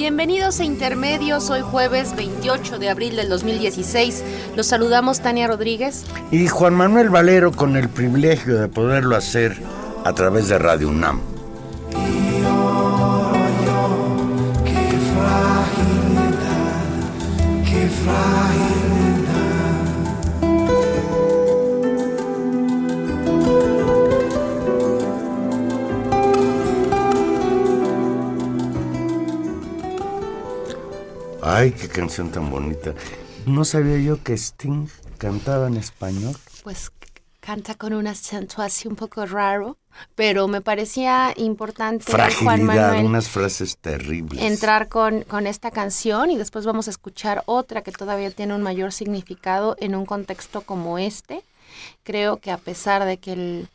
Bienvenidos a Intermedios, hoy jueves 28 de abril del 2016. Los saludamos Tania Rodríguez. Y Juan Manuel Valero con el privilegio de poderlo hacer a través de Radio UNAM. Ay, qué canción tan bonita. No sabía yo que Sting cantaba en español. Pues canta con un acento así un poco raro, pero me parecía importante, Juan Fragilidad, Manuel, unas frases terribles. entrar con, con esta canción y después vamos a escuchar otra que todavía tiene un mayor significado en un contexto como este. Creo que a pesar de que el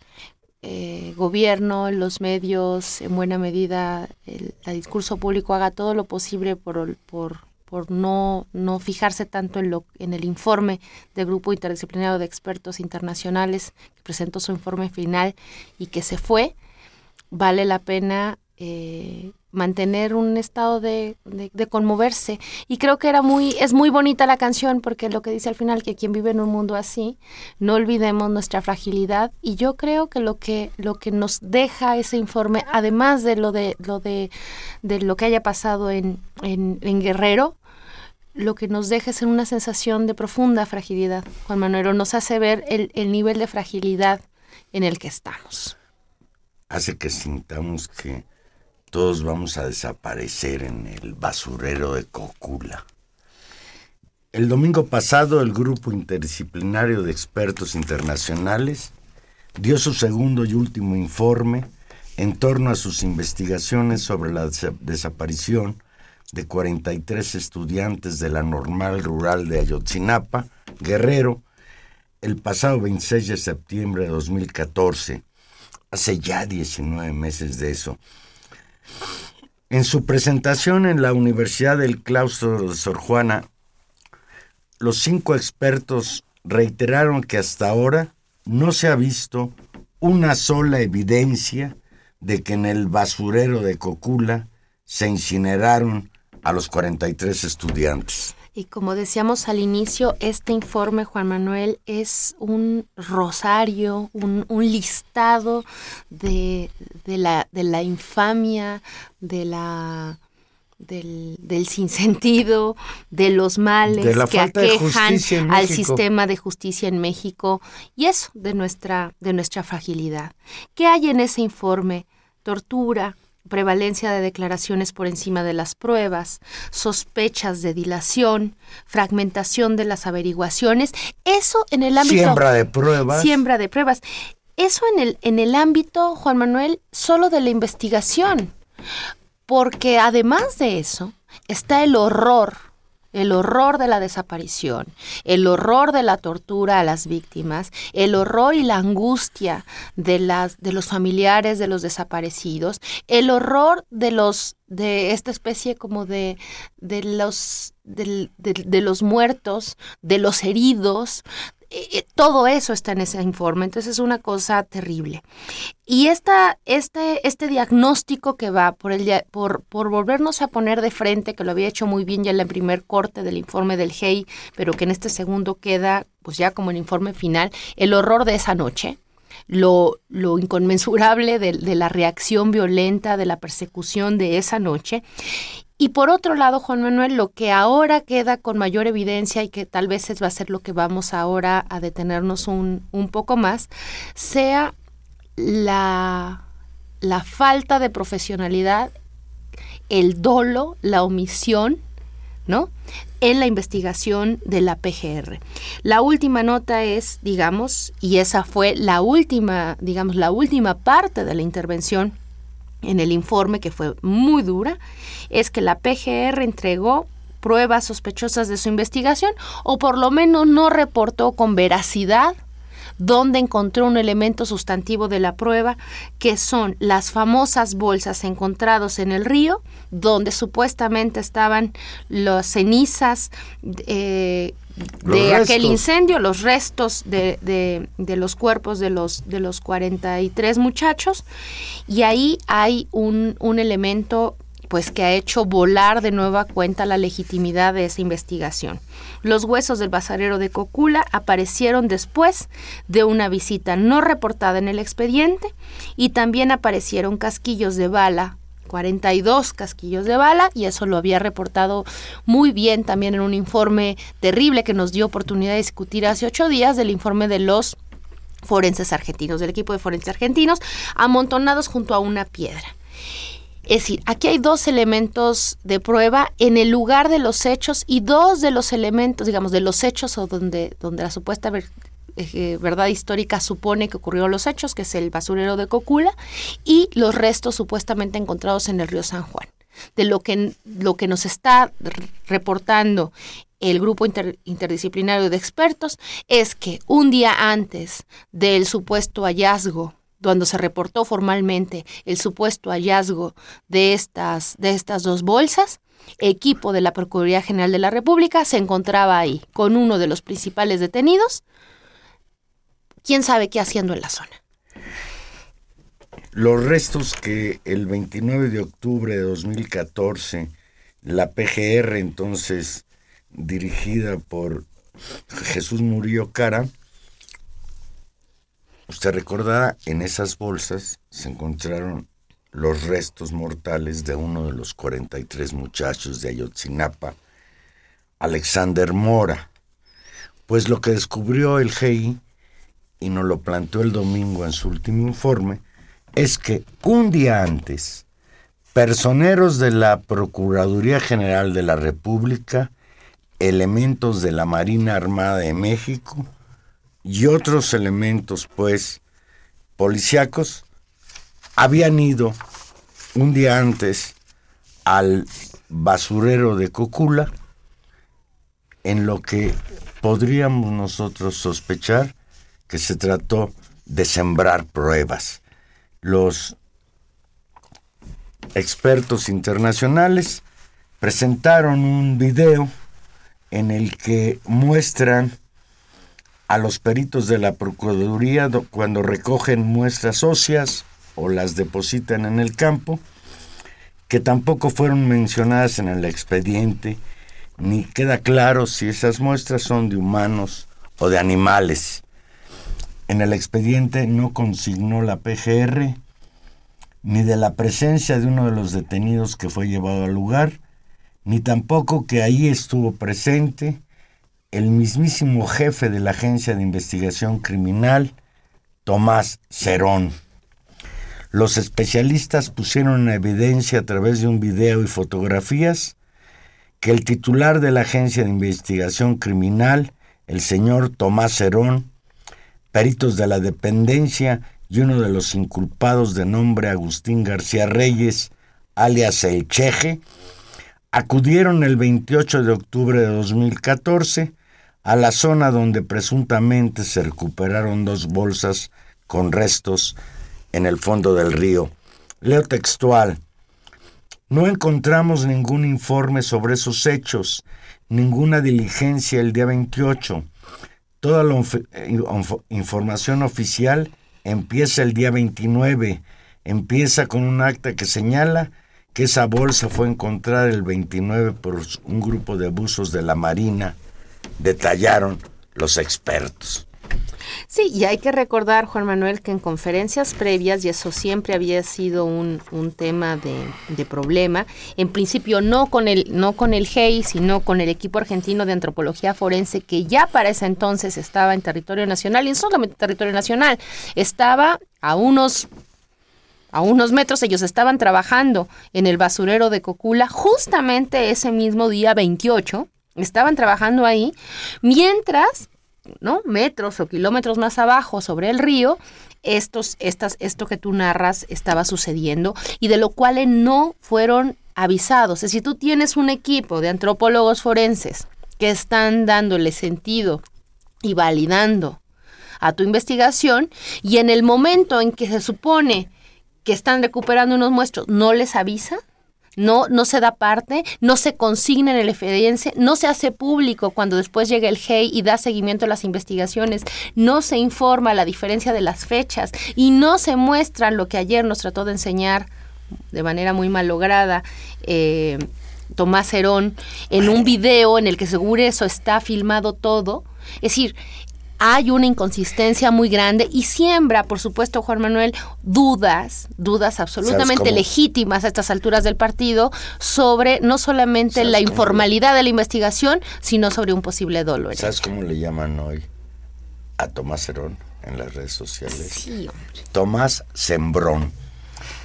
eh, gobierno, los medios, en buena medida, el, el discurso público haga todo lo posible por, por, por no, no fijarse tanto en, lo, en el informe del Grupo Interdisciplinario de Expertos Internacionales que presentó su informe final y que se fue, vale la pena eh, mantener un estado de, de, conmoverse. Y creo que era muy, es muy bonita la canción porque lo que dice al final, que quien vive en un mundo así, no olvidemos nuestra fragilidad. Y yo creo que lo que, lo que nos deja ese informe, además de lo de lo de, de lo que haya pasado en, en Guerrero, lo que nos deja es una sensación de profunda fragilidad. Juan Manuel nos hace ver el, el nivel de fragilidad en el que estamos. Hace que sintamos que todos vamos a desaparecer en el basurero de Cocula. El domingo pasado el Grupo Interdisciplinario de Expertos Internacionales dio su segundo y último informe en torno a sus investigaciones sobre la desa- desaparición de 43 estudiantes de la normal rural de Ayotzinapa, Guerrero, el pasado 26 de septiembre de 2014, hace ya 19 meses de eso. En su presentación en la Universidad del Claustro de Sor Juana, los cinco expertos reiteraron que hasta ahora no se ha visto una sola evidencia de que en el basurero de Cocula se incineraron a los 43 estudiantes. Y como decíamos al inicio, este informe, Juan Manuel, es un rosario, un, un listado de, de, la, de la infamia, de la del, del sinsentido, de los males De que aquejan al sistema de justicia en México y eso de nuestra, de nuestra fragilidad. ¿Qué hay en ese informe? Tortura, prevalencia de declaraciones por encima de las pruebas, sospechas de dilación, fragmentación de las averiguaciones, eso en el ámbito Siembra de pruebas. siembra de pruebas. eso en el, en el ámbito, Juan Manuel, solo de la investigación, porque además de eso está el horror el horror de la desaparición, el horror de la tortura a las víctimas, el horror y la angustia de las de los familiares de los desaparecidos, el horror de los de esta especie como de de los de los muertos, de los heridos, todo eso está en ese informe, entonces es una cosa terrible. Y esta, este, este diagnóstico que va por, el, por, por volvernos a poner de frente, que lo había hecho muy bien ya en el primer corte del informe del GEI, pero que en este segundo queda pues ya como el informe final, el horror de esa noche, lo, lo, inconmensurable de, de, la reacción violenta, de la persecución de esa noche, y por otro lado, Juan Manuel, lo que ahora queda con mayor evidencia y que tal vez va a ser lo que vamos ahora a detenernos un, un poco más, sea la, la falta de profesionalidad, el dolo, la omisión, ¿no? En la investigación de la PGR. La última nota es, digamos, y esa fue la última, digamos, la última parte de la intervención en el informe, que fue muy dura, es que la PGR entregó pruebas sospechosas de su investigación o por lo menos no reportó con veracidad donde encontró un elemento sustantivo de la prueba, que son las famosas bolsas encontrados en el río, donde supuestamente estaban las cenizas eh, de aquel incendio, los restos de, de, los cuerpos de los, de los 43 muchachos, y ahí hay un, un elemento pues que ha hecho volar de nueva cuenta la legitimidad de esa investigación. Los huesos del basurero de Cocula aparecieron después de una visita no reportada en el expediente y también aparecieron casquillos de bala 42 casquillos de bala y eso lo había reportado muy bien también en un informe terrible que nos dio oportunidad de discutir hace ocho días del informe de los forenses argentinos, del equipo de forenses argentinos, amontonados junto a una piedra. Es decir, aquí hay dos elementos de prueba en el lugar de los hechos y dos de los elementos, digamos, de los hechos o donde, donde la supuesta eh, verdad histórica supone que ocurrieron los hechos, que es el basurero de Cocula, y los restos supuestamente encontrados en el río San Juan. De lo que, lo que nos está reportando el grupo interdisciplinario de expertos es que un día antes del supuesto hallazgo cuando se reportó formalmente el supuesto hallazgo de estas, de estas dos bolsas, equipo de la Procuraduría General de la República se encontraba ahí con uno de los principales detenidos, quién sabe qué haciendo en la zona. Los restos que el 29 de octubre de 2014 la PGR, entonces dirigida por Jesús Murillo Cara, Usted recordará, en esas bolsas se encontraron los restos mortales de uno de los 43 muchachos de Ayotzinapa, Alexander Mora. Pues lo que descubrió el GI, y nos lo planteó el domingo en su último informe, es que un día antes, personeros de la Procuraduría General de la República, elementos de la Marina Armada de México, y otros elementos, pues, policíacos, habían ido un día antes al basurero de Cocula, en lo que podríamos nosotros sospechar que se trató de sembrar pruebas. Los expertos internacionales presentaron un video en el que muestran a los peritos de la Procuraduría cuando recogen muestras óseas o las depositan en el campo, que tampoco fueron mencionadas en el expediente, ni queda claro si esas muestras son de humanos o de animales. En el expediente no consignó la PGR ni de la presencia de uno de los detenidos que fue llevado al lugar, ni tampoco que ahí estuvo presente el mismísimo jefe de la Agencia de Investigación Criminal, Tomás Cerón. Los especialistas pusieron en evidencia a través de un video y fotografías que el titular de la Agencia de Investigación Criminal, el señor Tomás Cerón, peritos de la dependencia y uno de los inculpados de nombre Agustín García Reyes, alias El Cheje, acudieron el 28 de octubre de 2014 a la zona donde presuntamente se recuperaron dos bolsas con restos en el fondo del río. Leo textual. No encontramos ningún informe sobre esos hechos, ninguna diligencia el día 28. Toda la eh, información oficial empieza el día 29. Empieza con un acta que señala que esa bolsa fue encontrada el 29 por un grupo de abusos de la Marina, detallaron los expertos. Sí, y hay que recordar, Juan Manuel, que en conferencias previas, y eso siempre había sido un, tema de, problema, en principio no con, el, no con el GEI, sino con el equipo argentino de antropología forense, que ya para ese entonces estaba en territorio nacional, y no solamente territorio nacional, estaba a unos a unos metros ellos estaban trabajando en el basurero de Cocula justamente ese mismo día 28, estaban trabajando ahí, mientras ¿no? metros o kilómetros más abajo sobre el río, estos, estas, esto que tú narras estaba sucediendo y de lo cual no fueron avisados. Es decir, tú tienes un equipo de antropólogos forenses que están dándole sentido y validando a tu investigación y en el momento en que se supone que están recuperando unos muestros, no les avisa, no, no se da parte, no se consigna en el evidencia, no se hace público cuando después llega el GEI y da seguimiento a las investigaciones, no se informa la diferencia de las fechas y no se muestra lo que ayer nos trató de enseñar de manera muy malograda. Eh, Tomás Herón en un video en el que seguro eso está filmado todo. Es decir, hay una inconsistencia muy grande y siembra, por supuesto, Juan Manuel, dudas, dudas absolutamente legítimas a estas alturas del partido sobre no solamente la informalidad de la investigación, sino sobre un posible dolo. ¿Sabes cómo le llaman hoy a Tomás Herón en las redes sociales? Sí, Tomás Sembrón.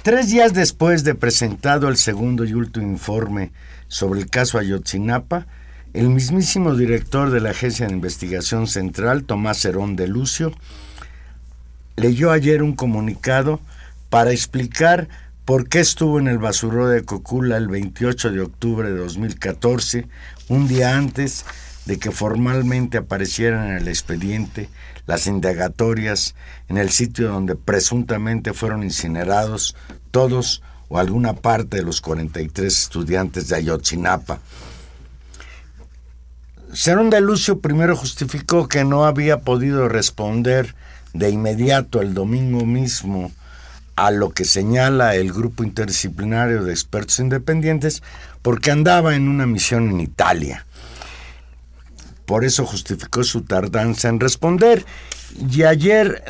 Tres días después de presentado el segundo y último informe sobre el caso Ayotzinapa, el mismísimo director de la Agencia de Investigación Central, Tomás Herón de Lucio, leyó ayer un comunicado para explicar por qué estuvo en el basurero de Cocula el 28 de octubre de 2014, un día antes de que formalmente aparecieran en el expediente las indagatorias en el sitio donde presuntamente fueron incinerados todos o alguna parte de los 43 estudiantes de Ayotzinapa Serón de Lucio primero justificó que no había podido responder de inmediato el domingo mismo a lo que señala el grupo interdisciplinario de expertos independientes porque andaba en una misión en Italia. Por eso justificó su tardanza en responder. Y ayer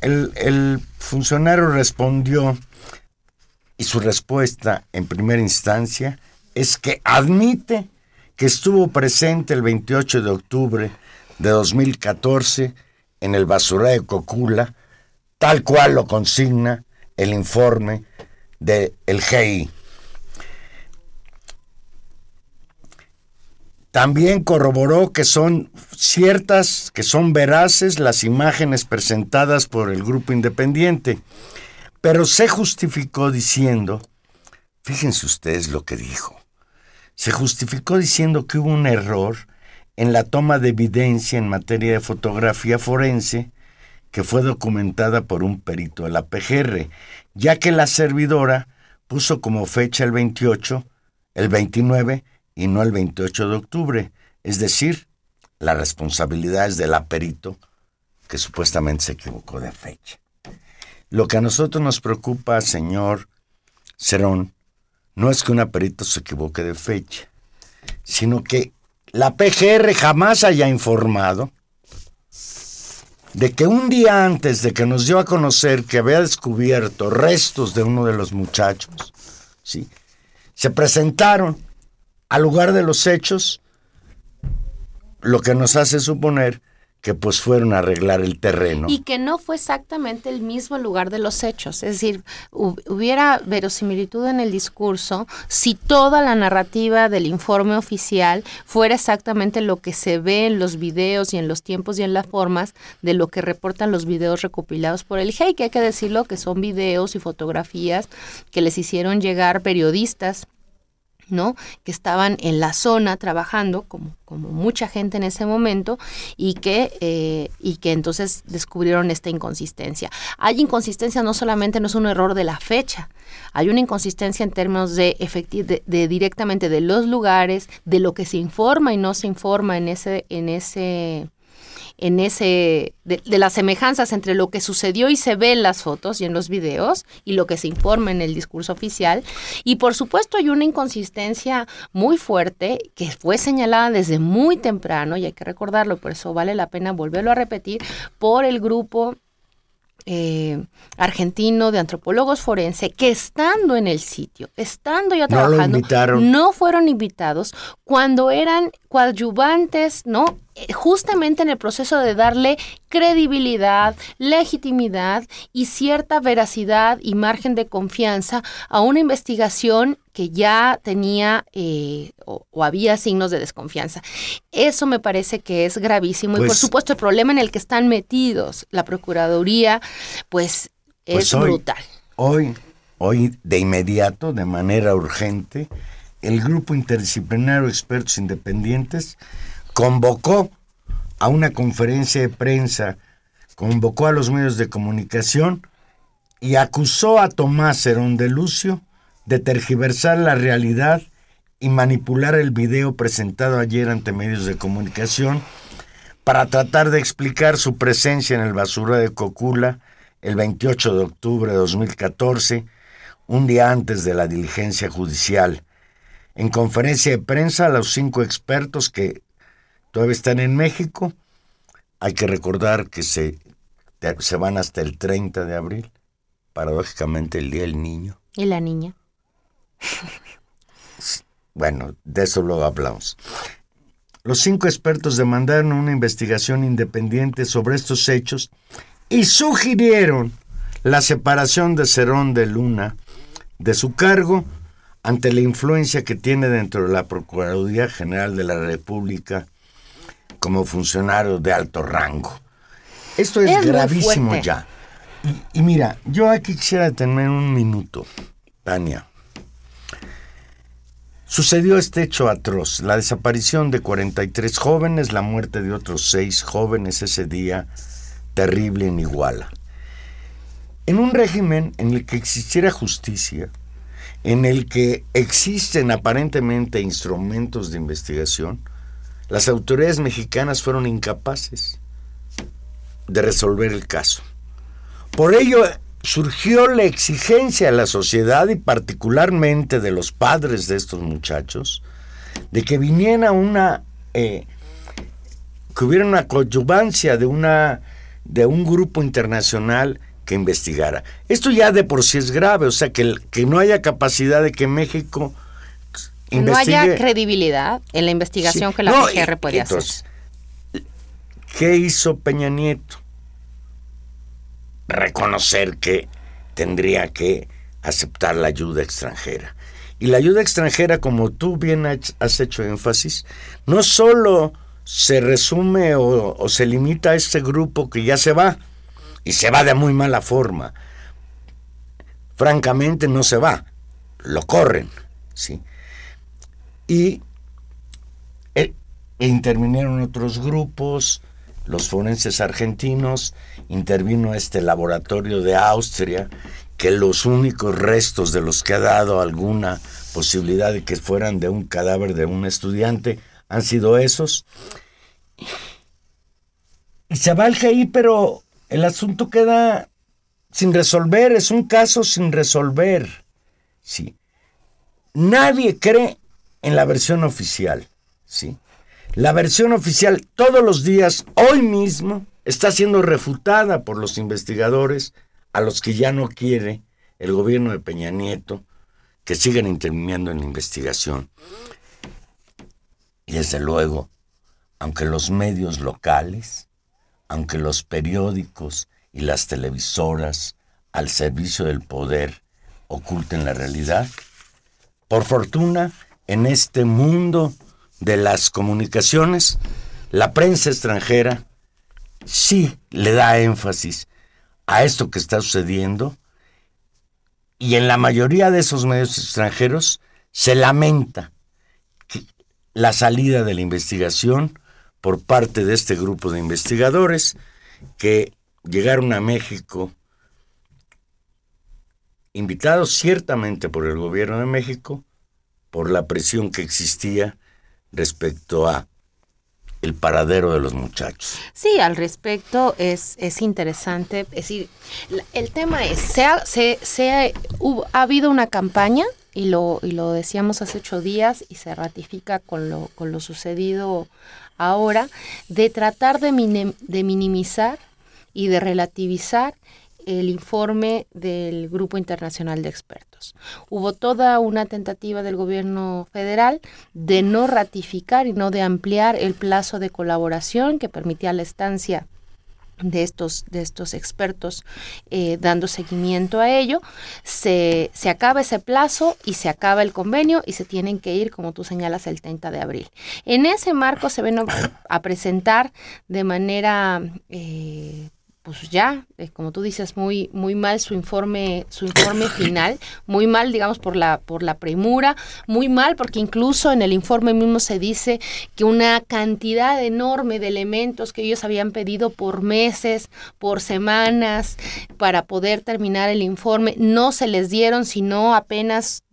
el, el funcionario respondió y su respuesta en primera instancia es que admite que estuvo presente el 28 de octubre de 2014 en el basurero de Cocula, tal cual lo consigna el informe del el GI. También corroboró que son ciertas, que son veraces las imágenes presentadas por el grupo independiente, pero se justificó diciendo, fíjense ustedes lo que dijo, se justificó diciendo que hubo un error en la toma de evidencia en materia de fotografía forense que fue documentada por un perito de la PGR, ya que la servidora puso como fecha el 28, el 29 y no el 28 de octubre, es decir, la responsabilidad es del perito que supuestamente se equivocó de fecha. Lo que a nosotros nos preocupa, señor Cerón, no es que una perito se equivoque de fecha, sino que la PGR jamás haya informado de que un día antes de que nos dio a conocer que había descubierto restos de uno de los muchachos, ¿sí? se presentaron al lugar de los hechos, lo que nos hace suponer que pues fueron a arreglar el terreno. Y que no fue exactamente el mismo lugar de los hechos. Es decir, hubiera verosimilitud en el discurso si toda la narrativa del informe oficial fuera exactamente lo que se ve en los videos y en los tiempos y en las formas de lo que reportan los videos recopilados por el GEI, que hay que decirlo que son videos y fotografías que les hicieron llegar periodistas ¿no? que estaban en la zona trabajando, como, como mucha gente en ese momento, y que, eh, y que entonces descubrieron esta inconsistencia. Hay inconsistencia no solamente, no es un error de la fecha, hay una inconsistencia en términos de, de, de directamente de los lugares, de lo que se informa y no se informa en ese, en ese en ese, de, las semejanzas entre lo que sucedió y se ve en las fotos y en los videos y lo que se informa en el discurso oficial. Y por supuesto hay una inconsistencia muy fuerte que fue señalada desde muy temprano y hay que recordarlo, por eso vale la pena volverlo a repetir, por el grupo eh, argentino de antropólogos forense que estando en el sitio, estando ya trabajando, no fueron invitados cuando eran coadyuvantes, ¿no? Eh, justamente en el proceso de darle credibilidad, legitimidad y cierta veracidad y margen de confianza a una investigación que ya tenía eh, o, había signos de desconfianza. Eso me parece que es gravísimo y por pues supuesto el problema en el que están metidos la Procuraduría, pues, pues es brutal. Hoy, hoy de inmediato, de manera urgente, el Grupo Interdisciplinario de Expertos Independientes convocó a una conferencia de prensa, convocó a los medios de comunicación y acusó a Tomás Herón de Lucio de tergiversar la realidad y manipular el video presentado ayer ante medios de comunicación para tratar de explicar su presencia en el basura de Cocula el 28 de octubre de 2014, un día antes de la diligencia judicial. En conferencia de prensa, los cinco expertos que todavía están en México. Hay que recordar que se, se van hasta el 30 de abril, paradójicamente el Día del Niño. ¿Y la niña? Bueno, de eso luego hablamos. Los cinco expertos demandaron una investigación independiente sobre estos hechos y sugirieron la separación de Cerón de Luna de su cargo ante la influencia que tiene dentro de la Procuraduría General de la República como funcionario de alto rango. Esto es, gravísimo ya. Y, mira, yo aquí quisiera detenerme un minuto, Tania. Sucedió este hecho atroz, la desaparición de 43 jóvenes, la muerte de otros seis jóvenes ese día terrible en Iguala. En un régimen en el que existiera justicia, en el que existen aparentemente instrumentos de investigación, las autoridades mexicanas fueron incapaces de resolver el caso. Por ello surgió la exigencia de la sociedad y particularmente de los padres de estos muchachos de que viniera una eh, que hubiera una coadyuvancia de una de un grupo internacional que investigara. Esto ya de por sí es grave, o sea que, que no haya capacidad de que México no haya credibilidad en la investigación que la PGR puede hacer. ¿Qué hizo Peña Nieto? Reconocer que tendría que aceptar la ayuda extranjera. Y la ayuda extranjera, como tú bien has hecho énfasis, no solo se resume o, o se limita a este grupo que ya se va, y se va de muy mala forma. Francamente no se va, lo corren, ¿sí? Y eh, intervinieron otros grupos, los forenses argentinos, intervino este laboratorio de Austria, que los únicos restos de los que ha dado alguna posibilidad de que fueran de un cadáver de un estudiante han sido esos. Y se va el GI, pero el asunto queda sin resolver, es un caso sin resolver. Sí. Nadie cree en la versión oficial, ¿sí? La versión oficial todos los días, hoy mismo, está siendo refutada por los investigadores a los que ya no quiere el gobierno de Peña Nieto que sigan interviniendo en la investigación. Y desde luego, aunque los medios locales aunque los periódicos y las televisoras al servicio del poder oculten la realidad? Por fortuna, en este mundo de las comunicaciones, la prensa extranjera sí le da énfasis a esto que está sucediendo y en la mayoría de esos medios extranjeros se lamenta la salida de la investigación por parte de este grupo de investigadores que llegaron a México invitados ciertamente por el gobierno de México por la presión que existía respecto a el paradero de los muchachos. Sí, al respecto es, es interesante. Es decir, el tema es, se ha, se, ha, ha habido una campaña, y lo, y lo decíamos hace ocho días, y se ratifica con lo, con lo sucedido ahora, de tratar de, de minimizar y de relativizar el informe del Grupo Internacional de Expertos. Hubo toda una tentativa del gobierno federal de no ratificar y no de ampliar el plazo de colaboración que permitía la estancia de estos, de estos expertos eh, dando seguimiento a ello, se, se, acaba ese plazo y se acaba el convenio y se tienen que ir, como tú señalas, el 30 de abril. En ese marco se ven a, presentar de manera eh, pues ya, eh, como tú dices, muy, muy mal su informe, su informe final, muy mal, digamos, por la, por la premura, muy mal porque incluso en el informe mismo se dice que una cantidad enorme de elementos que ellos habían pedido por meses, por semanas, para poder terminar el informe, no se les dieron, sino apenas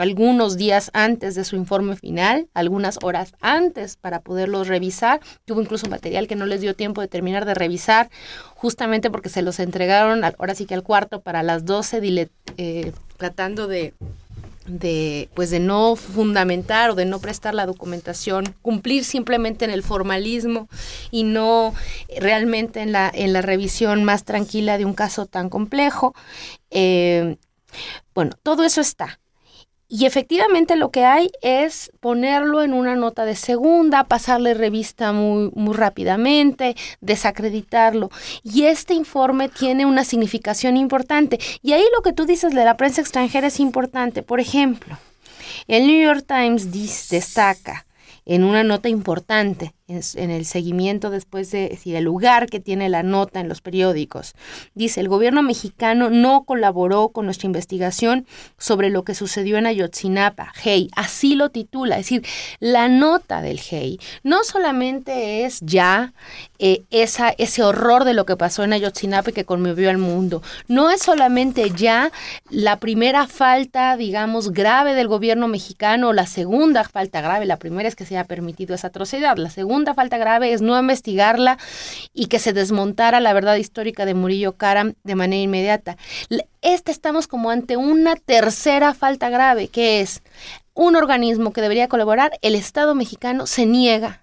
algunos días antes de su informe final, algunas horas antes para poderlos revisar. Tuvo incluso material que no les dio tiempo de terminar de revisar, justamente porque se los entregaron ahora sí que al cuarto para las 12, eh, tratando de de pues de no fundamentar o de no prestar la documentación, cumplir simplemente en el formalismo y no realmente en la, en la revisión más tranquila de un caso tan complejo. Eh, bueno, todo eso está. Y efectivamente lo que hay es ponerlo en una nota de segunda, pasarle revista muy, muy rápidamente, desacreditarlo. Y este informe tiene una significación importante. Y ahí lo que tú dices de la prensa extranjera es importante. Por ejemplo, el New York Times destaca en una nota importante en, el seguimiento después de si el lugar que tiene la nota en los periódicos. Dice, el gobierno mexicano no colaboró con nuestra investigación sobre lo que sucedió en Ayotzinapa. Hey, así lo titula. Es decir, la nota del Hey no solamente es ya eh, esa, ese horror de lo que pasó en Ayotzinapa y que conmovió al mundo. No es solamente ya la primera falta, digamos, grave del gobierno mexicano, la segunda falta grave. La primera es que se haya permitido esa atrocidad. La segunda falta grave es no investigarla y que se desmontara la verdad histórica de Murillo Karam de manera inmediata. Este estamos como ante una tercera falta grave, que es un organismo que debería colaborar, el Estado mexicano se niega,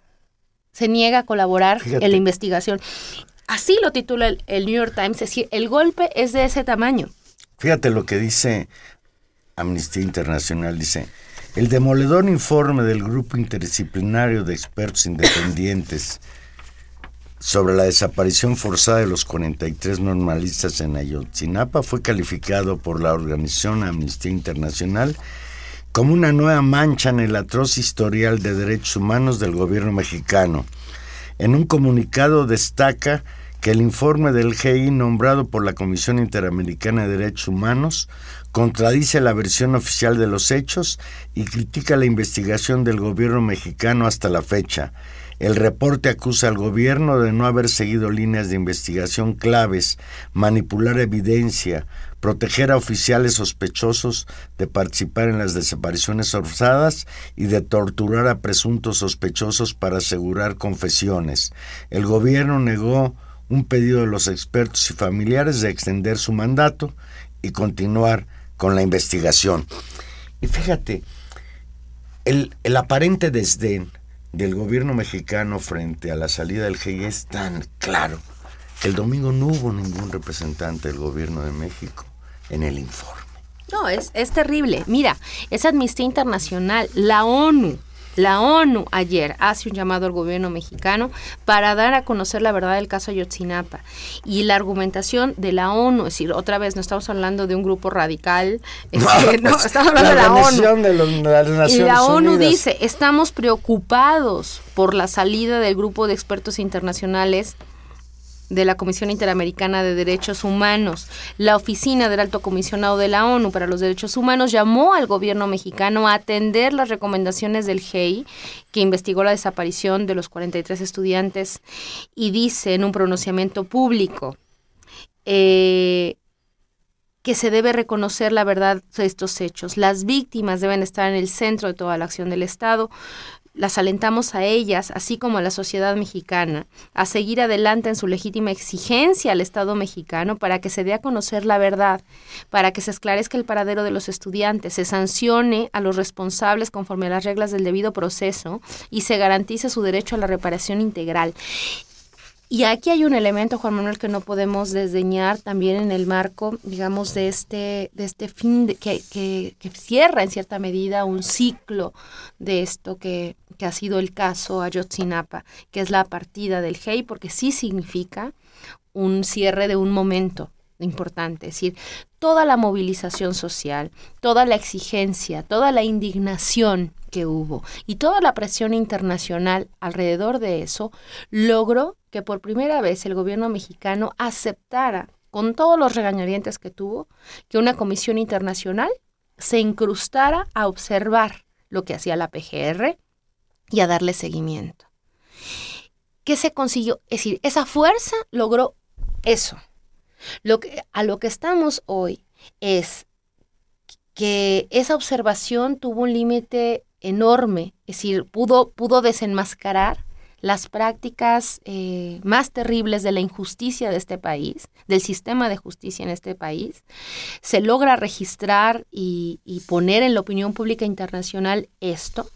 se niega a colaborar en la investigación. Así lo titula el, el New York Times, es decir, el golpe es de ese tamaño. Fíjate lo que dice Amnistía Internacional, dice, el demoledor informe del Grupo Interdisciplinario de Expertos Independientes sobre la desaparición forzada de los 43 normalistas en Ayotzinapa fue calificado por la organización Amnistía Internacional como una nueva mancha en el atroz historial de derechos humanos del gobierno mexicano. En un comunicado destaca que el informe del GI nombrado por la Comisión Interamericana de Derechos Humanos contradice la versión oficial de los hechos y critica la investigación del gobierno mexicano hasta la fecha. El reporte acusa al gobierno de no haber seguido líneas de investigación claves, manipular evidencia, proteger a oficiales sospechosos de participar en las desapariciones forzadas y de torturar a presuntos sospechosos para asegurar confesiones. El gobierno negó un pedido de los expertos y familiares de extender su mandato y continuar con la investigación. Y fíjate, el, aparente desdén del gobierno mexicano frente a la salida del GI es tan claro el domingo no hubo ningún representante del gobierno de México en el informe. No, es, es terrible. Mira, es Amnistía Internacional, la ONU, La ONU ayer hace un llamado al gobierno mexicano para dar a conocer la verdad del caso Ayotzinapa. Y la argumentación de la ONU, es decir, otra vez no estamos hablando de un grupo radical, este, no, estamos hablando de la ONU. de los- de las Y la ONU Unidas. dice, estamos preocupados por la salida del grupo de expertos internacionales de la Comisión Interamericana de Derechos Humanos. La oficina del Alto Comisionado de la ONU para los Derechos Humanos llamó al gobierno mexicano a atender las recomendaciones del GEI, que investigó la desaparición de los 43 estudiantes, y dice en un pronunciamiento público, eh, que se debe reconocer la verdad de estos hechos. Las víctimas deben estar en el centro de toda la acción del Estado. Las alentamos a ellas, así como a la sociedad mexicana, a seguir adelante en su legítima exigencia al Estado mexicano para que se dé a conocer la verdad, para que se esclarezca el paradero de los estudiantes, se sancione a los responsables conforme a las reglas del debido proceso y se garantice su derecho a la reparación integral. Y aquí hay un elemento, Juan Manuel, que no podemos desdeñar también en el marco, digamos, de este, de este fin de- que, que- que cierra en cierta medida un ciclo de esto que, que ha sido el caso Ayotzinapa, que es la partida del GEI, porque sí significa un cierre de un momento importante, es decir, toda la movilización social, toda la exigencia, toda la indignación que hubo y toda la presión internacional alrededor de eso logró que por primera vez el gobierno mexicano aceptara, con todos los regañadientes que tuvo, que una comisión internacional se incrustara a observar lo que hacía la PGR y a darle seguimiento. ¿Qué se consiguió? Es decir, esa fuerza logró eso. Lo que, a lo que estamos hoy es que esa observación tuvo un límite enorme, es decir, pudo, pudo desenmascarar las prácticas eh, más terribles de la injusticia de este país, del sistema de justicia en este país, se logra registrar y, y poner en la opinión pública internacional esto,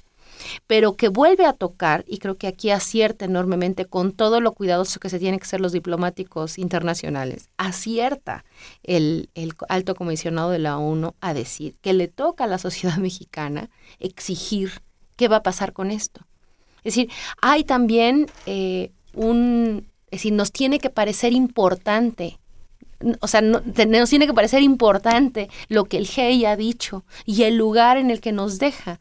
pero que vuelve a tocar, y creo que aquí acierta enormemente con todo lo cuidadoso que se tienen que ser los diplomáticos internacionales, acierta el, el alto comisionado de la ONU a decir que le toca a la sociedad mexicana exigir qué va a pasar con esto. Es decir, hay también eh, un, es decir, nos tiene que parecer importante o sea, no, nos tiene que parecer importante lo que el GEI ha dicho y el lugar en el que nos deja.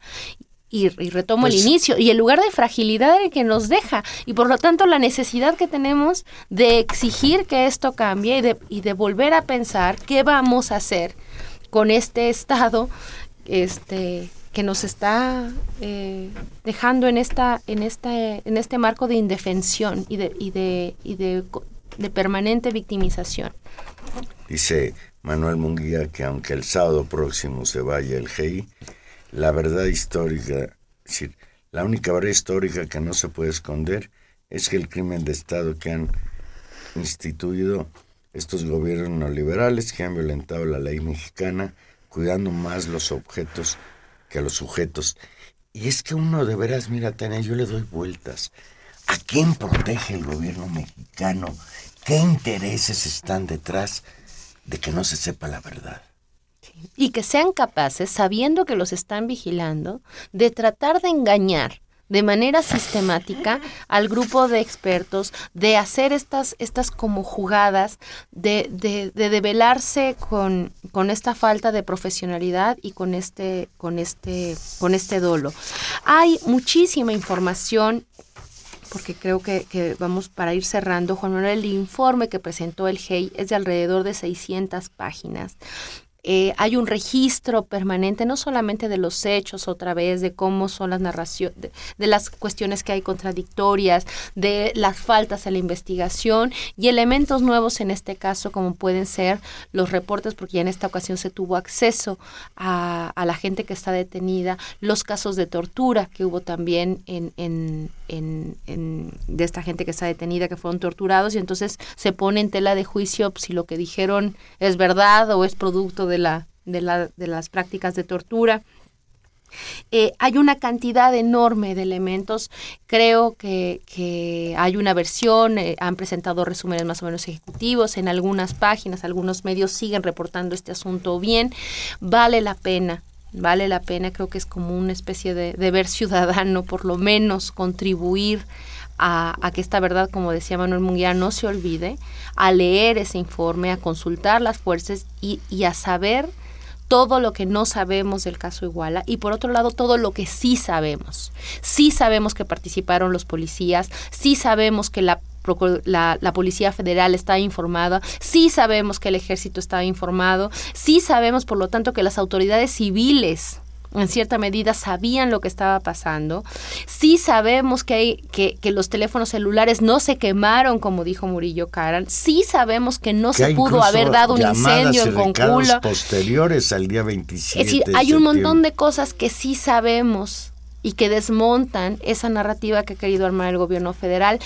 Y, y retomo Pues- el inicio, y el lugar de fragilidad en el que nos deja, y por lo tanto la necesidad que tenemos de exigir que esto cambie y de, y de volver a pensar qué vamos a hacer con este Estado este, que nos está eh, dejando en, esta, en, esta, en este marco de indefensión y de, y de, y de, de permanente victimización. Dice Manuel Munguía que aunque el sábado próximo se vaya el GEI, la verdad histórica, es decir, la única verdad histórica que no se puede esconder es que el crimen de Estado que han instituido estos gobiernos neoliberales que han violentado la ley mexicana, cuidando más los objetos que a los sujetos. Y es que uno de veras, mira, Tania, yo le doy vueltas. ¿A quién protege el gobierno mexicano? ¿Qué intereses están detrás de que no se sepa la verdad? Y que sean capaces, sabiendo que los están vigilando, de tratar de engañar de manera sistemática al grupo de expertos, de hacer estas, estas como jugadas, de, de, de develarse con, con esta falta de profesionalidad y con este, con este, con este dolo. Hay muchísima información porque creo que, que, vamos para ir cerrando, Juan Manuel, el informe que presentó el GEI es de alrededor de 600 páginas. Eh, hay un registro permanente, no solamente de los hechos, otra vez, de cómo son las narraciones, de, las cuestiones que hay contradictorias, de las faltas en la investigación y elementos nuevos en este caso, como pueden ser los reportes, porque ya en esta ocasión se tuvo acceso a, a la gente que está detenida, los casos de tortura que hubo también en, en, en, en, de esta gente que está detenida, que fueron torturados, y entonces se pone en tela de juicio si lo que dijeron es verdad o es producto de, la, de, la, de las prácticas de tortura. Eh, hay una cantidad enorme de elementos. Creo que, que hay una versión, eh, han presentado resúmenes más o menos ejecutivos en algunas páginas, algunos medios siguen reportando este asunto bien. Vale la pena vale la pena, creo que es como una especie de deber ciudadano, por lo menos contribuir a, que esta verdad, como decía Manuel Munguía, no se olvide, a leer ese informe, a consultar las fuerzas y, y a saber todo lo que no sabemos del caso Iguala y por otro lado todo lo que sí sabemos. Sí sabemos que participaron los policías, sí sabemos que la la, la, Policía Federal está informada, sí sabemos que el ejército está informado, sí sabemos, por lo tanto, que las autoridades civiles en cierta medida sabían lo que estaba pasando. Sí sabemos que, hay, que, que, los teléfonos celulares no se quemaron, como dijo Murillo Caran. Sí sabemos que no se pudo haber dado un incendio en Concula. posteriores al día 27. Es decir, hay un montón de cosas que sí sabemos y que desmontan esa narrativa que ha querido armar el gobierno federal.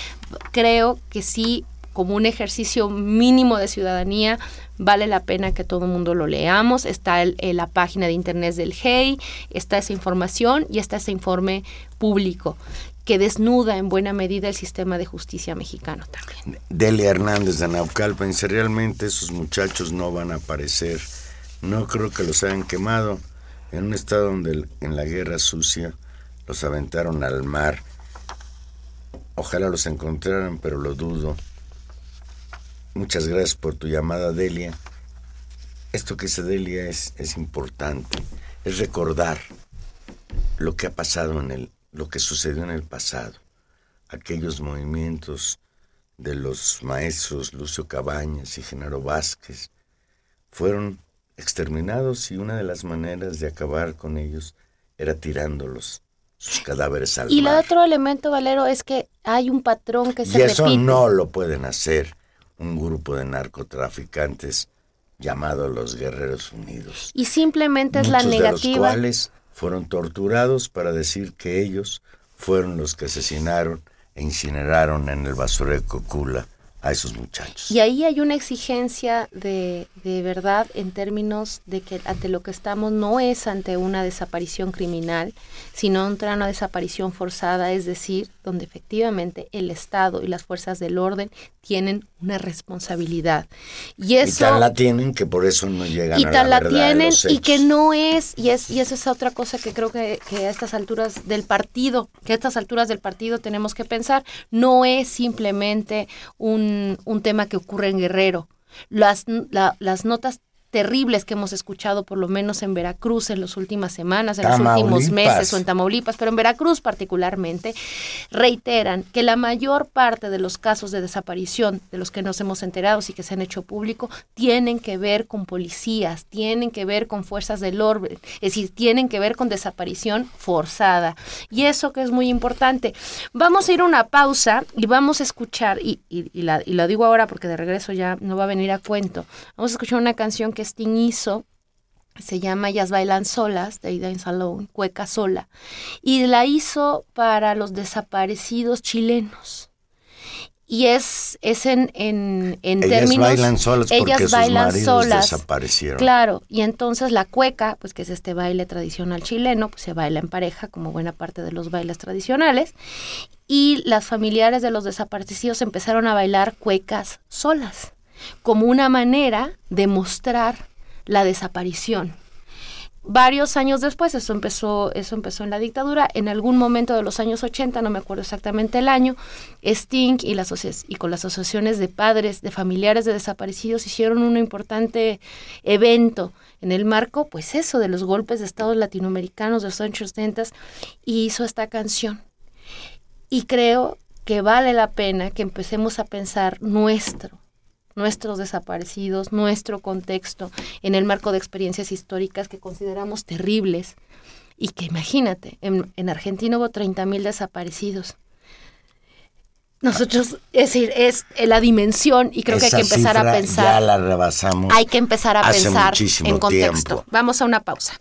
Creo que sí, como un ejercicio mínimo de ciudadanía, vale la pena que todo el mundo lo leamos. Está el, la página de internet del GEI, está esa información y está ese informe público que desnuda en buena medida el sistema de justicia mexicano también. Delia Hernández de Naucalpan, si realmente esos muchachos no van a aparecer, no creo que los hayan quemado en un estado donde en la guerra sucia los aventaron al mar. Ojalá los encontraran, pero lo dudo. Muchas gracias por tu llamada, Delia. Esto que dice Delia es, es importante. Es recordar lo que ha pasado en el, lo que sucedió en el pasado. Aquellos movimientos de los maestros Lucio Cabañas y Genaro Vázquez fueron exterminados y una de las maneras de acabar con ellos era tirándolos sus cadáveres al Y el otro elemento, Valero, es que hay un patrón que se y eso no lo pueden hacer un grupo de narcotraficantes llamado los Guerreros Unidos. Y simplemente es la negativa. De los cuales fueron torturados para decir que ellos fueron los que asesinaron e incineraron en el basurero de Cocula a esos. Y ahí hay una exigencia de, de, verdad en términos de que ante lo que estamos no es ante una desaparición criminal, sino ante una desaparición forzada, es decir, donde efectivamente el Estado y las fuerzas del orden tienen una responsabilidad. Y eso y tal la tienen que por eso no llegan y a tal la, la tienen y que no es y es y esa es otra cosa que creo que, que a estas alturas del partido, que a estas alturas del partido tenemos que pensar, no es simplemente un, un tema que ocurre en Guerrero. Las, la, las notas terribles que hemos escuchado, por lo menos en Veracruz en las últimas semanas, en los últimos meses o en Tamaulipas, pero en Veracruz particularmente, reiteran que la mayor parte de los casos de desaparición de los que nos hemos enterado y que se han hecho público tienen que ver con policías, tienen que ver con fuerzas del orden, es decir, tienen que ver con desaparición forzada. Y eso que es muy importante. Vamos a ir a una pausa y vamos a escuchar, y, y, y, la, y lo digo ahora porque de regreso ya no va a venir a cuento, vamos a escuchar una canción que Sting hizo, se llama Ellas Bailan Solas, de Dance Alone, Cueca Sola, y la hizo para los desaparecidos chilenos. Y es, es en, en, en ellas términos... bailan solas porque ellas sus bailan maridos solas. desaparecieron. Claro, y entonces la cueca, pues que es este baile tradicional chileno, pues se baila en pareja, como buena parte de los bailes tradicionales, y las familiares de los desaparecidos empezaron a bailar cuecas solas como una manera de mostrar la desaparición. Varios años después, eso empezó, eso empezó en la dictadura, en algún momento de los años 80, no me acuerdo exactamente el año, Sting y, las, y con las asociaciones de padres, de familiares de desaparecidos, hicieron un importante evento en el marco, pues eso, de los golpes de estados latinoamericanos de los años 70 y hizo esta canción. Y creo que vale la pena que empecemos a pensar nuestro, nuestros desaparecidos, nuestro contexto, en el marco de experiencias históricas que consideramos terribles. Y que imagínate, en, en Argentina hubo 30.000 desaparecidos. Nosotros, es decir, es la dimensión y creo Esa que hay que empezar a pensar. Ya la rebasamos. Hay que empezar a pensar en contexto. tiempo. Vamos a una pausa.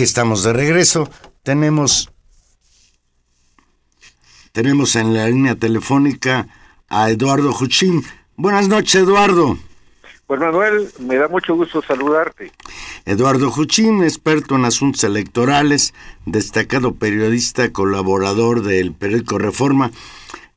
Aquí estamos de regreso. Tenemos tenemos en la línea telefónica a Eduardo Juchín. Buenas noches, Eduardo. Pues Manuel, me da mucho gusto saludarte. Eduardo Juchín, experto en asuntos electorales, destacado periodista, colaborador del periódico Reforma.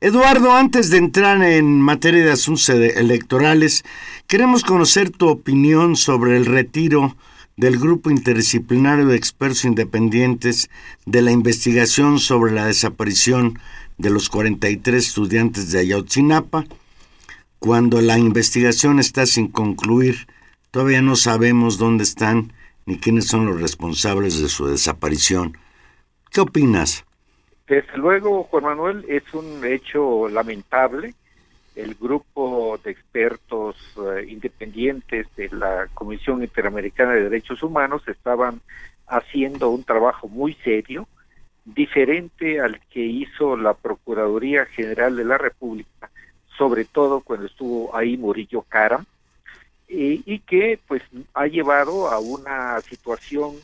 Eduardo, antes de entrar en materia de asuntos e- electorales, queremos conocer tu opinión sobre el retiro del Grupo Interdisciplinario de Expertos Independientes de la investigación sobre la desaparición de los 43 estudiantes de Ayotzinapa. Cuando la investigación está sin concluir, todavía no sabemos dónde están ni quiénes son los responsables de su desaparición. ¿Qué opinas? Desde luego, Juan Manuel, es un hecho lamentable. El grupo de expertos eh, independientes de la Comisión Interamericana de Derechos Humanos estaban haciendo un trabajo muy serio, diferente al que hizo la Procuraduría General de la República, sobre todo cuando estuvo ahí Murillo Cara, eh, y que pues ha llevado a una situación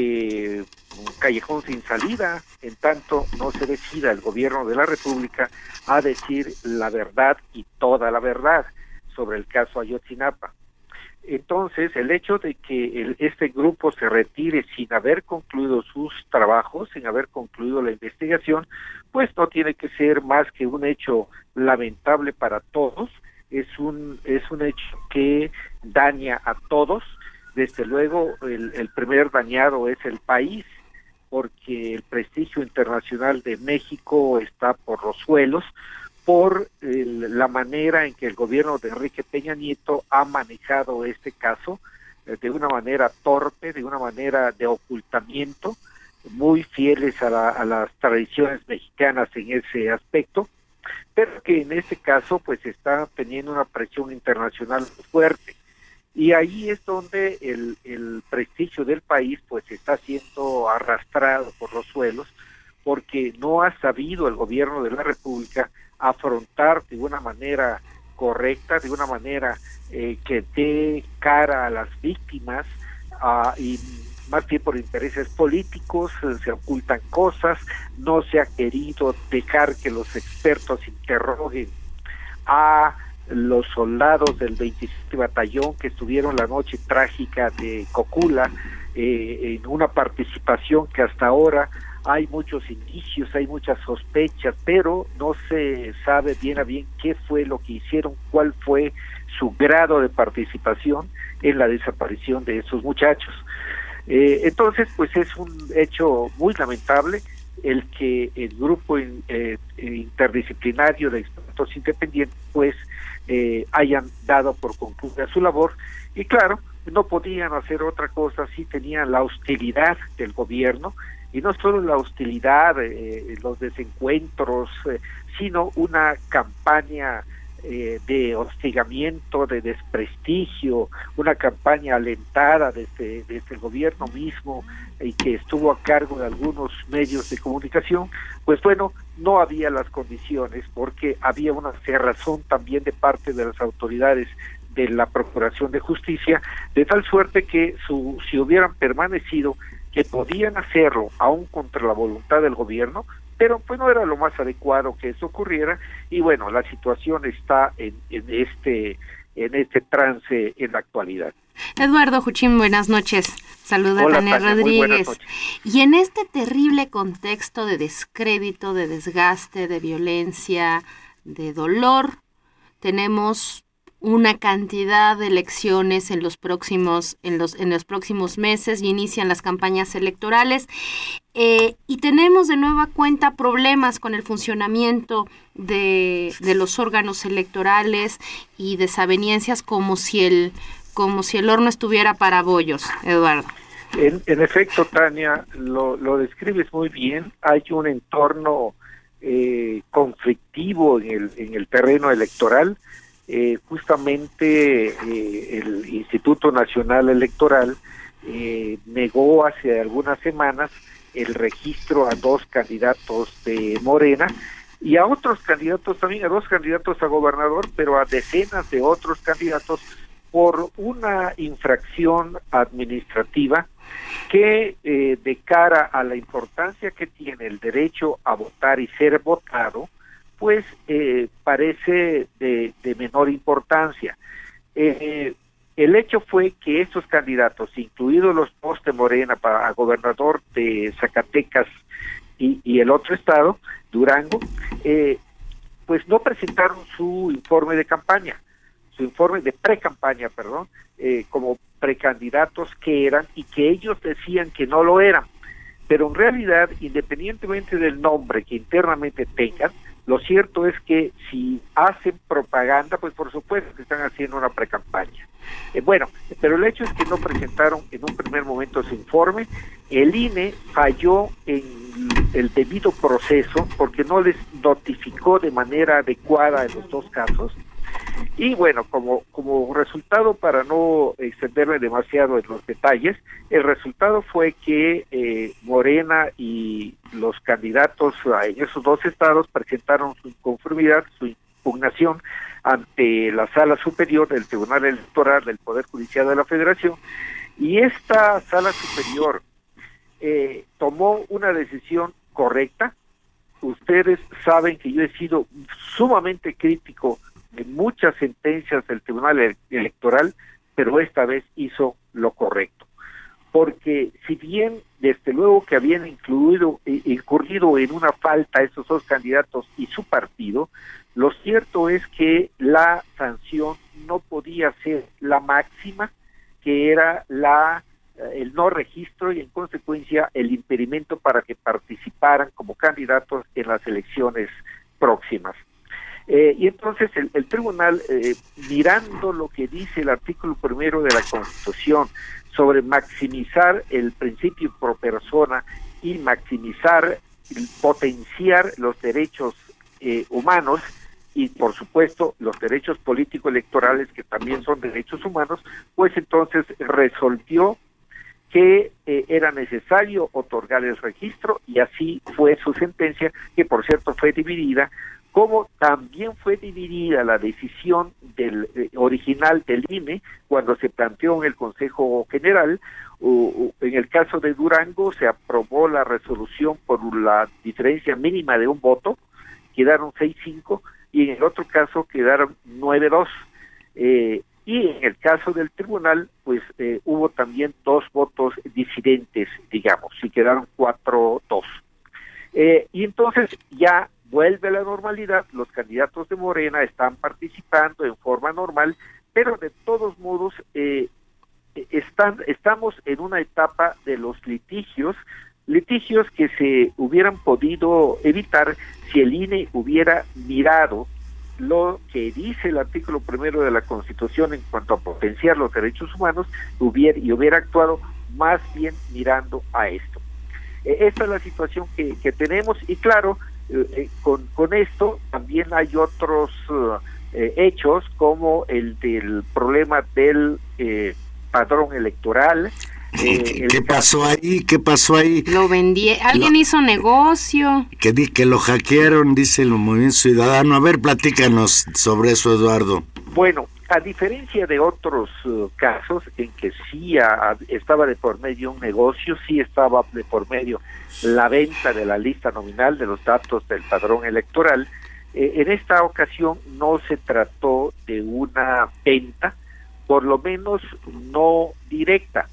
un callejón sin salida, en tanto no se decida el gobierno de la República a decir la verdad y toda la verdad sobre el caso Ayotzinapa. Entonces, el hecho de que este grupo se retire sin haber concluido sus trabajos, sin haber concluido la investigación, pues no tiene que ser más que un hecho lamentable para todos, es un, es un hecho que daña a todos, desde luego el, primer dañado es el país, porque el prestigio internacional de México está por los suelos, por la manera en que el gobierno de Enrique Peña Nieto ha manejado este caso, eh, de una manera torpe, de una manera de ocultamiento, muy fieles a, a, las tradiciones mexicanas en ese aspecto, pero que en este caso pues está teniendo una presión internacional fuerte. Y ahí es donde el, el prestigio del país pues está siendo arrastrado por los suelos, porque no ha sabido el gobierno de la República afrontar de una manera correcta, de una manera eh, que dé cara a las víctimas uh, y más bien por intereses políticos, eh, se ocultan cosas, no se ha querido dejar que los expertos interroguen a los soldados del 27 Batallón que estuvieron la noche trágica de Cocula eh, en una participación que hasta ahora hay muchos indicios, hay muchas sospechas, pero no se sabe bien a bien qué fue lo que hicieron, cuál fue su grado de participación en la desaparición de esos muchachos. Eh, entonces, pues es un hecho muy lamentable el que el grupo eh, interdisciplinario de expertos independientes pues eh, hayan dado por concluida su labor. Y claro, no podían hacer otra cosa si tenían la hostilidad del gobierno y no solo la hostilidad, eh, los desencuentros, eh, sino una campaña eh, de hostigamiento, de desprestigio, una campaña alentada desde, desde el gobierno mismo y que estuvo a cargo de algunos medios de comunicación, pues bueno, no había las condiciones porque había una cerrazón también de parte de las autoridades de la Procuración de Justicia, de tal suerte que su, si hubieran permanecido que podían hacerlo aún contra la voluntad del gobierno, pero pues no era lo más adecuado que eso ocurriera y bueno, la situación está en, en este en este trance en la actualidad. Eduardo Juchín, buenas noches. Saluda a Tania Rodríguez. Y en este terrible contexto de descrédito, de desgaste, de violencia, de dolor, tenemos una cantidad de elecciones en los próximos, en los, en los próximos meses y inician las campañas electorales. Eh, y tenemos de nueva cuenta problemas con el funcionamiento de, de, los órganos electorales y desaveniencias como si el, como si el horno estuviera para bollos, Eduardo. En, en efecto, Tania, lo, lo, describes muy bien. Hay un entorno eh, conflictivo en el, en el terreno electoral eh, justamente eh, el Instituto Nacional Electoral eh, negó hace algunas semanas el registro a dos candidatos de Morena y a otros candidatos también, a dos candidatos a gobernador, pero a decenas de otros candidatos por una infracción administrativa que eh, de cara a la importancia que tiene el derecho a votar y ser votado, pues eh, parece de, menor importancia. Eh, el hecho fue que estos candidatos, incluidos los post de Morena para gobernador de Zacatecas y, y el otro estado, Durango, eh, pues no presentaron su informe de campaña, su informe de pre-campaña, perdón, eh, como precandidatos que eran y que ellos decían que no lo eran. Pero en realidad, independientemente del nombre que internamente tengan, lo cierto es que si hacen propaganda, pues por supuesto que están haciendo una precampaña. Eh, bueno, pero el hecho es que no presentaron en un primer momento su informe. El INE falló en el debido proceso porque no les notificó de manera adecuada en los dos casos. Y bueno, como, como resultado, para no extenderme demasiado en los detalles, el resultado fue que eh, Morena y los candidatos en esos dos estados presentaron su inconformidad, su impugnación ante la sala superior del Tribunal Electoral del Poder Judicial de la Federación, y esta sala superior eh, tomó una decisión correcta. Ustedes saben que yo he sido sumamente crítico de muchas sentencias del Tribunal Electoral, pero esta vez hizo lo correcto. Porque si bien desde luego que habían incluido, incurrido en una falta esos dos candidatos y su partido, lo cierto es que la sanción no podía ser la máxima, que era la el no registro y en consecuencia el impedimento para que participaran como candidatos en las elecciones próximas. Eh, y entonces el, tribunal, eh, mirando lo que dice el artículo primero de la Constitución sobre maximizar el principio pro persona y maximizar, potenciar los derechos eh, humanos y por supuesto los derechos políticos electorales que también son derechos humanos, pues entonces resolvió que era necesario otorgar el registro y así fue su sentencia, que por cierto fue dividida como también fue dividida la decisión del eh, original del INE cuando se planteó en el Consejo General. en el caso de Durango se aprobó la resolución por la diferencia mínima de un voto, quedaron 6-5, y en el otro caso quedaron 9-2. Eh, y en el caso del tribunal, pues eh, hubo también dos votos disidentes, digamos, y quedaron 4-2. Eh, y entonces ya vuelve a la normalidad, los candidatos de Morena están participando en forma normal, pero de todos modos eh, están, estamos en una etapa de los litigios, litigios que se hubieran podido evitar si el INE hubiera mirado lo que dice el artículo primero de la Constitución en cuanto a potenciar los derechos humanos hubiera, y hubiera actuado más bien mirando a esto. E, esta es la situación que, que tenemos y claro, eh, eh, con, con esto también hay otros eh, hechos como el del problema del padrón electoral. ¿Qué pasó ahí? ¿Qué pasó ahí? Lo vendí, alguien hizo negocio. Que, di, que lo hackearon, dice el Movimiento Ciudadano. A ver, platícanos sobre eso, Eduardo. Bueno, a diferencia de otros casos en que sí estaba de por medio un negocio, sí estaba de por medio la venta de la lista nominal de los datos del padrón electoral. Eh, en esta ocasión no se trató de una venta, por lo menos no directa.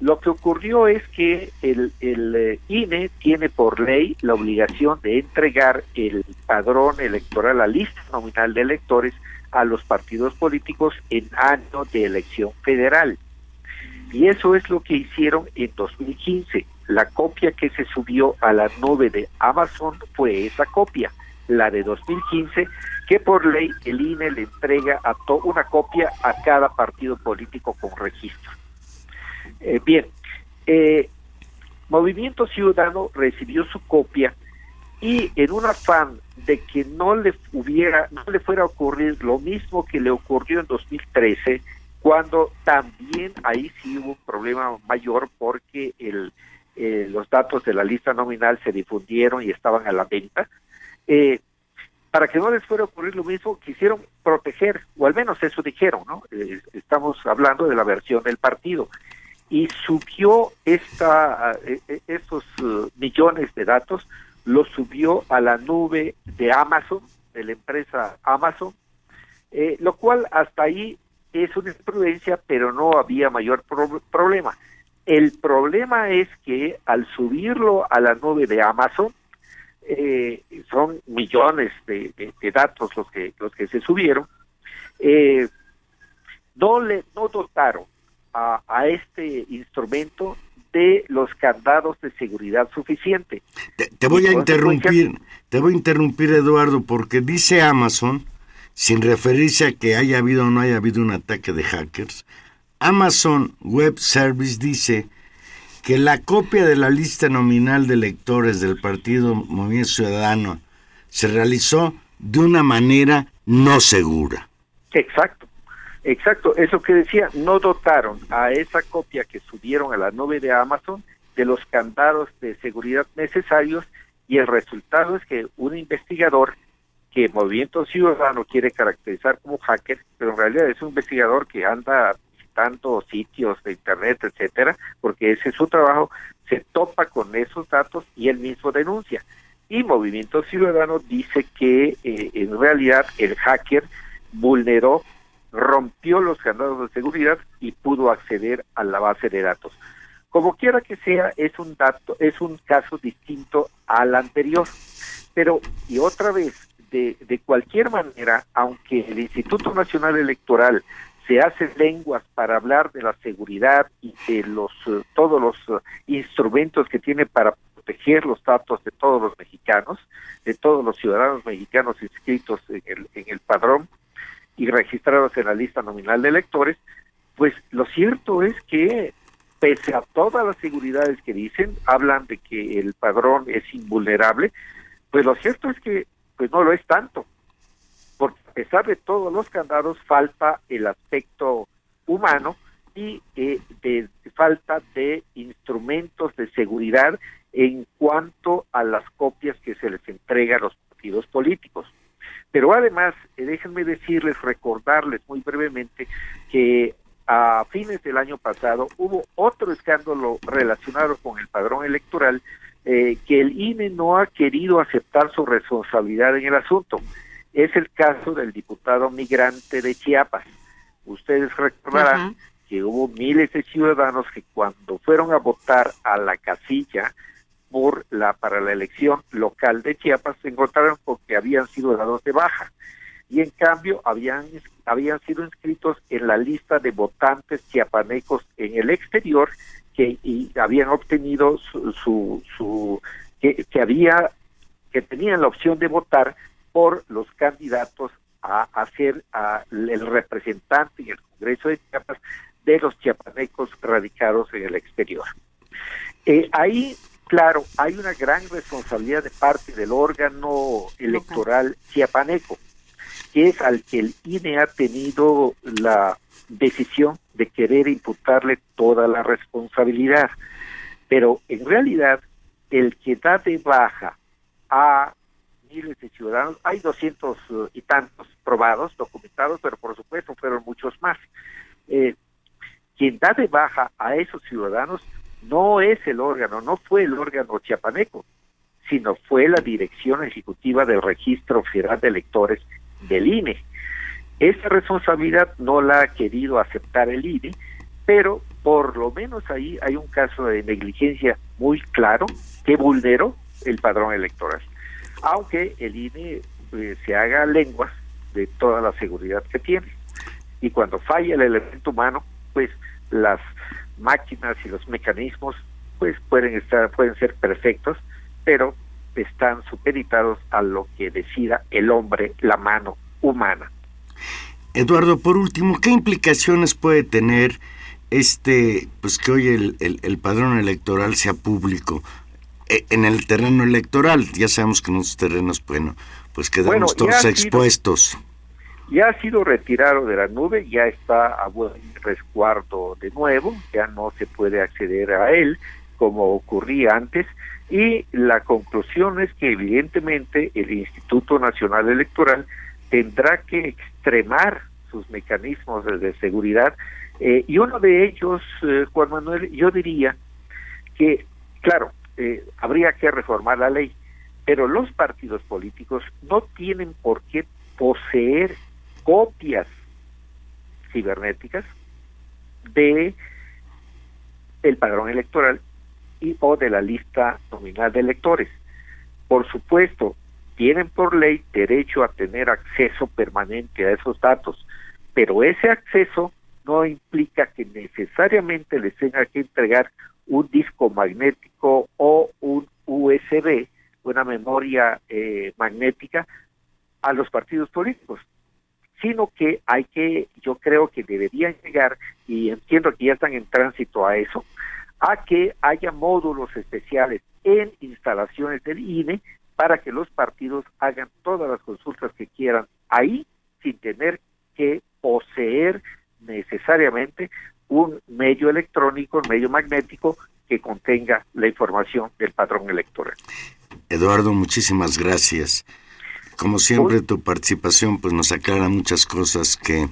Lo que ocurrió es que el, el eh, INE tiene por ley la obligación de entregar el padrón electoral, la lista nominal de electores, a los partidos políticos en año de elección federal. Y eso es lo que hicieron en 2015 la copia que se subió a la nube de Amazon fue esa copia, la de 2015, que por ley el INE le entrega a una copia a cada partido político con registro. Eh, bien, eh, Movimiento Ciudadano recibió su copia y en un afán de que no le hubiera, no le fuera a ocurrir lo mismo que le ocurrió en 2013, cuando también ahí sí hubo un problema mayor porque el eh, los datos de la lista nominal se difundieron y estaban a la venta. Eh, para que no les fuera a ocurrir lo mismo, quisieron proteger, o al menos eso dijeron, ¿no? Eh, estamos hablando de la versión del partido. Y subió esta, estos millones de datos, los subió a la nube de Amazon, de la empresa Amazon, lo cual hasta ahí es una imprudencia, pero no había mayor problema. El problema es que al subirlo a la nube de Amazon, eh, son millones de, datos los que los que se subieron, eh, no le no dotaron a, este instrumento de los candados de seguridad suficiente. Te, voy a interrumpir, te voy a interrumpir Eduardo, porque dice Amazon, sin referirse a que haya habido o no haya habido un ataque de hackers, Amazon Web Service dice que la copia de la lista nominal de electores del Partido Movimiento Ciudadano se realizó de una manera no segura. Exacto, exacto. Eso que decía, no dotaron a esa copia que subieron a la nube de Amazon de los candados de seguridad necesarios y el resultado es que un investigador que Movimiento Ciudadano quiere caracterizar como hacker, pero en realidad es un investigador que anda tantos sitios de internet, etcétera, porque ese es su trabajo, se topa con esos datos y él mismo denuncia. Y Movimiento Ciudadano dice que eh, en realidad el hacker vulneró, rompió los candados de seguridad y pudo acceder a la base de datos. Como quiera que sea, es un dato, es un caso distinto al anterior. Pero, y otra vez, de, de cualquier manera, aunque el Instituto Nacional Electoral se hacen lenguas para hablar de la seguridad y de los eh, todos los eh, instrumentos que tiene para proteger los datos de todos los mexicanos, de todos los ciudadanos mexicanos inscritos en el, en el padrón y registrados en la lista nominal de electores, pues lo cierto es que pese a todas las seguridades que dicen, hablan de que el padrón es invulnerable, pues lo cierto es que pues no lo es tanto, porque a pesar de todos los candados falta el aspecto humano y eh, de falta de instrumentos de seguridad en cuanto a las copias que se les entrega a los partidos políticos. Pero además, eh, déjenme decirles, recordarles muy brevemente que a fines del año pasado hubo otro escándalo relacionado con el padrón electoral eh, que el INE no ha querido aceptar su responsabilidad en el asunto. Es el caso del diputado migrante de Chiapas. Ustedes recordarán que hubo miles de ciudadanos que cuando fueron a votar a la casilla por la para la elección local de Chiapas se encontraron porque habían sido dados de baja y en cambio habían habían sido inscritos en la lista de votantes chiapanecos en el exterior que y habían obtenido su, su, que, que, había que tenían la opción de votar por los candidatos a, hacer a, el representante en el Congreso de Chiapas de los chiapanecos radicados en el exterior. Eh, ahí, claro, hay una gran responsabilidad de parte del órgano electoral chiapaneco, que es al que el INE ha tenido la decisión de querer imputarle toda la responsabilidad. Pero en realidad, el que da de baja a miles de ciudadanos, hay doscientos y tantos probados, documentados, pero por supuesto fueron muchos más. Eh, quien da de baja a esos ciudadanos no es el órgano, no fue el órgano chiapaneco, sino fue la Dirección Ejecutiva del Registro Federal de Electores del INE. Esa responsabilidad no la ha querido aceptar el INE, pero por lo menos ahí hay un caso de negligencia muy claro que vulneró el padrón electoral. Aunque el INE eh, se haga lenguas de toda la seguridad que tiene. Y cuando falla el elemento humano, pues las máquinas y los mecanismos pues pueden estar pueden ser perfectos pero están supeditados a lo que decida el hombre la mano humana. Eduardo por último qué implicaciones puede tener este pues que hoy el, el, el padrón electoral sea público e, en el terreno electoral ya sabemos que en otros terrenos bueno pues quedamos bueno, todos expuestos ya ha sido retirado de la nube, ya está a buen resguardo de nuevo, ya no se puede acceder a él como ocurría antes y la conclusión es que evidentemente el Instituto Nacional Electoral tendrá que extremar sus mecanismos de, seguridad eh, y uno de ellos, eh, Juan Manuel, yo diría que, claro, eh, habría que reformar la ley, pero los partidos políticos no tienen por qué poseer copias cibernéticas de el padrón electoral y o de la lista nominal de electores. Por supuesto, tienen por ley derecho a tener acceso permanente a esos datos, pero ese acceso no implica que necesariamente les tenga que entregar un disco magnético o un USB, una memoria eh, magnética, a los partidos políticos sino que hay que, yo creo que deberían llegar, y entiendo que ya están en tránsito a eso, a que haya módulos especiales en instalaciones del INE para que los partidos hagan todas las consultas que quieran ahí sin tener que poseer necesariamente un medio electrónico, un medio magnético que contenga la información del patrón electoral. Eduardo, muchísimas gracias. Como siempre, tu participación pues nos aclara muchas cosas que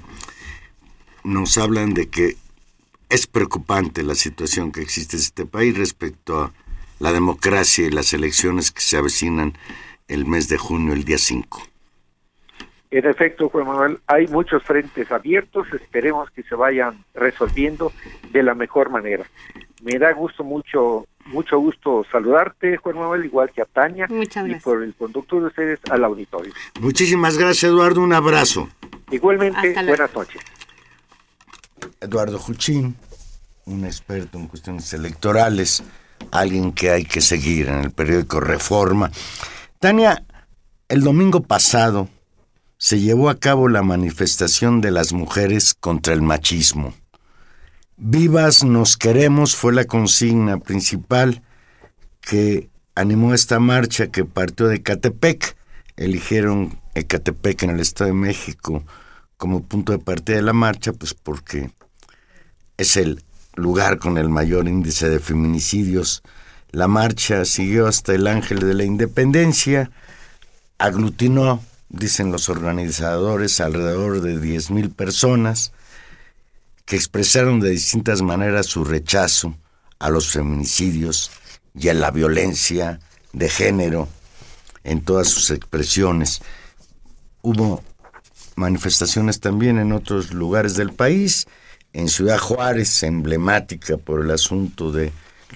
nos hablan de que es preocupante la situación que existe en este país respecto a la democracia y las elecciones que se avecinan el mes de junio, el día 5. En efecto, Juan Manuel, hay muchos frentes abiertos, esperemos que se vayan resolviendo de la mejor manera. Me da gusto mucho mucho gusto saludarte, Juan Manuel, igual que a Tania. Muchas Y por el conductor de ustedes al auditorio. Muchísimas gracias, Eduardo. Un abrazo. Igualmente, buenas noches. Eduardo Juchín, un experto en cuestiones electorales, alguien que hay que seguir en el periódico Reforma. Tania, El domingo pasado se llevó a cabo la manifestación de las mujeres contra el machismo. Vivas nos queremos fue la consigna principal que animó esta marcha que partió de Ecatepec. Eligieron Ecatepec en el Estado de México como punto de partida de la marcha, pues porque es el lugar con el mayor índice de feminicidios. La marcha siguió hasta el Ángel de la Independencia, aglutinó, dicen los organizadores, alrededor de 10.000 personas que expresaron de distintas maneras su rechazo a los feminicidios y a la violencia de género en todas sus expresiones. Hubo manifestaciones también en otros lugares del país, en Ciudad Juárez, emblemática por el asunto de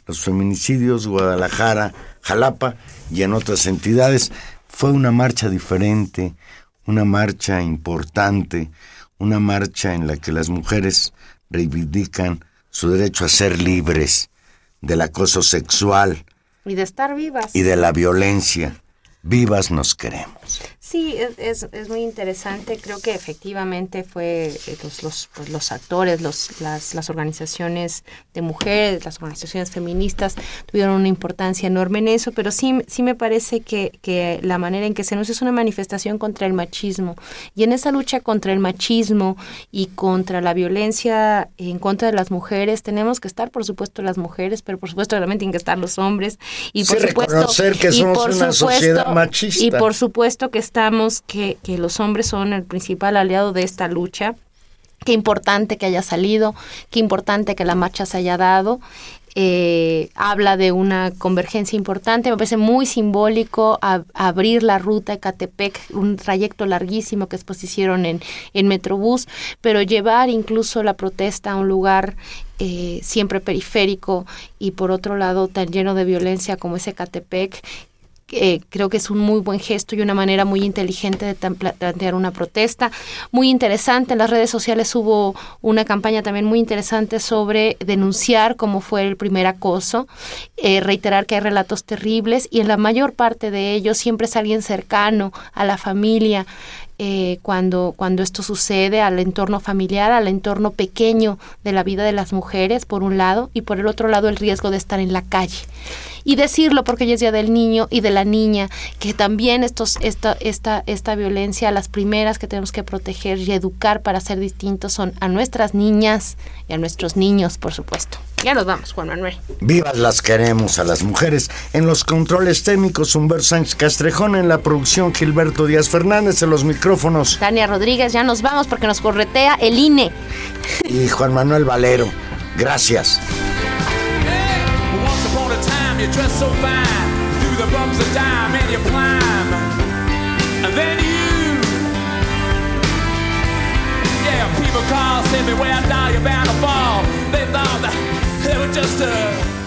los feminicidios, Guadalajara, Jalapa y en otras entidades. Fue una marcha diferente, una marcha importante, una marcha en la que las mujeres reivindican su derecho a ser libres del acoso sexual. Y de estar vivas. Y de la violencia. Vivas nos queremos. Sí, es, es, muy interesante. Creo que efectivamente fue eh, los, los, pues, los actores, los, las, las, organizaciones de mujeres, las organizaciones feministas tuvieron una importancia enorme en eso, pero sí, sí me parece que, que la manera en que se nos es una manifestación contra el machismo. Y en esa lucha contra el machismo y contra la violencia en contra de las mujeres, tenemos que estar, por supuesto, las mujeres, pero por supuesto también tienen que estar los hombres. Y por supuesto, reconocer que somos una sociedad machista. Y por supuesto que está que, los hombres son el principal aliado de esta lucha. Qué importante que haya salido, qué importante que la marcha se haya dado. Eh, habla de una convergencia importante, me parece muy simbólico abrir la ruta de Catepec, un trayecto larguísimo que después hicieron en, en Metrobús, pero llevar incluso la protesta a un lugar eh, siempre periférico y por otro lado tan lleno de violencia como ese Catepec creo que es un muy buen gesto y una manera muy inteligente de plantear una protesta. Muy interesante, en las redes sociales hubo una campaña también muy interesante sobre denunciar cómo fue el primer acoso, eh, reiterar que hay relatos terribles y en la mayor parte de ellos siempre es alguien cercano a la familia. Eh, cuando, cuando esto sucede al entorno familiar, al entorno pequeño de la vida de las mujeres, por un lado, y por el otro lado el riesgo de estar en la calle y decirlo porque ella es día del niño y de la niña, que también estos, esta, esta, esta violencia, las primeras que tenemos que proteger y educar para ser distintos son a nuestras niñas y a nuestros niños, por supuesto. Ya nos vamos, Juan Manuel. Vivas las queremos a las mujeres. En los controles técnicos, Humberto Sánchez Castrejón. En la producción, Gilberto Díaz Fernández. En los micrófonos. Tania Rodríguez, ya nos vamos porque nos corretea el INE. Y Juan Manuel Valero. Gracias. You dress so fine. Through the bumps of time and you climb. And then you yeah people call say me where now you're bound to fall. They thought that they were just a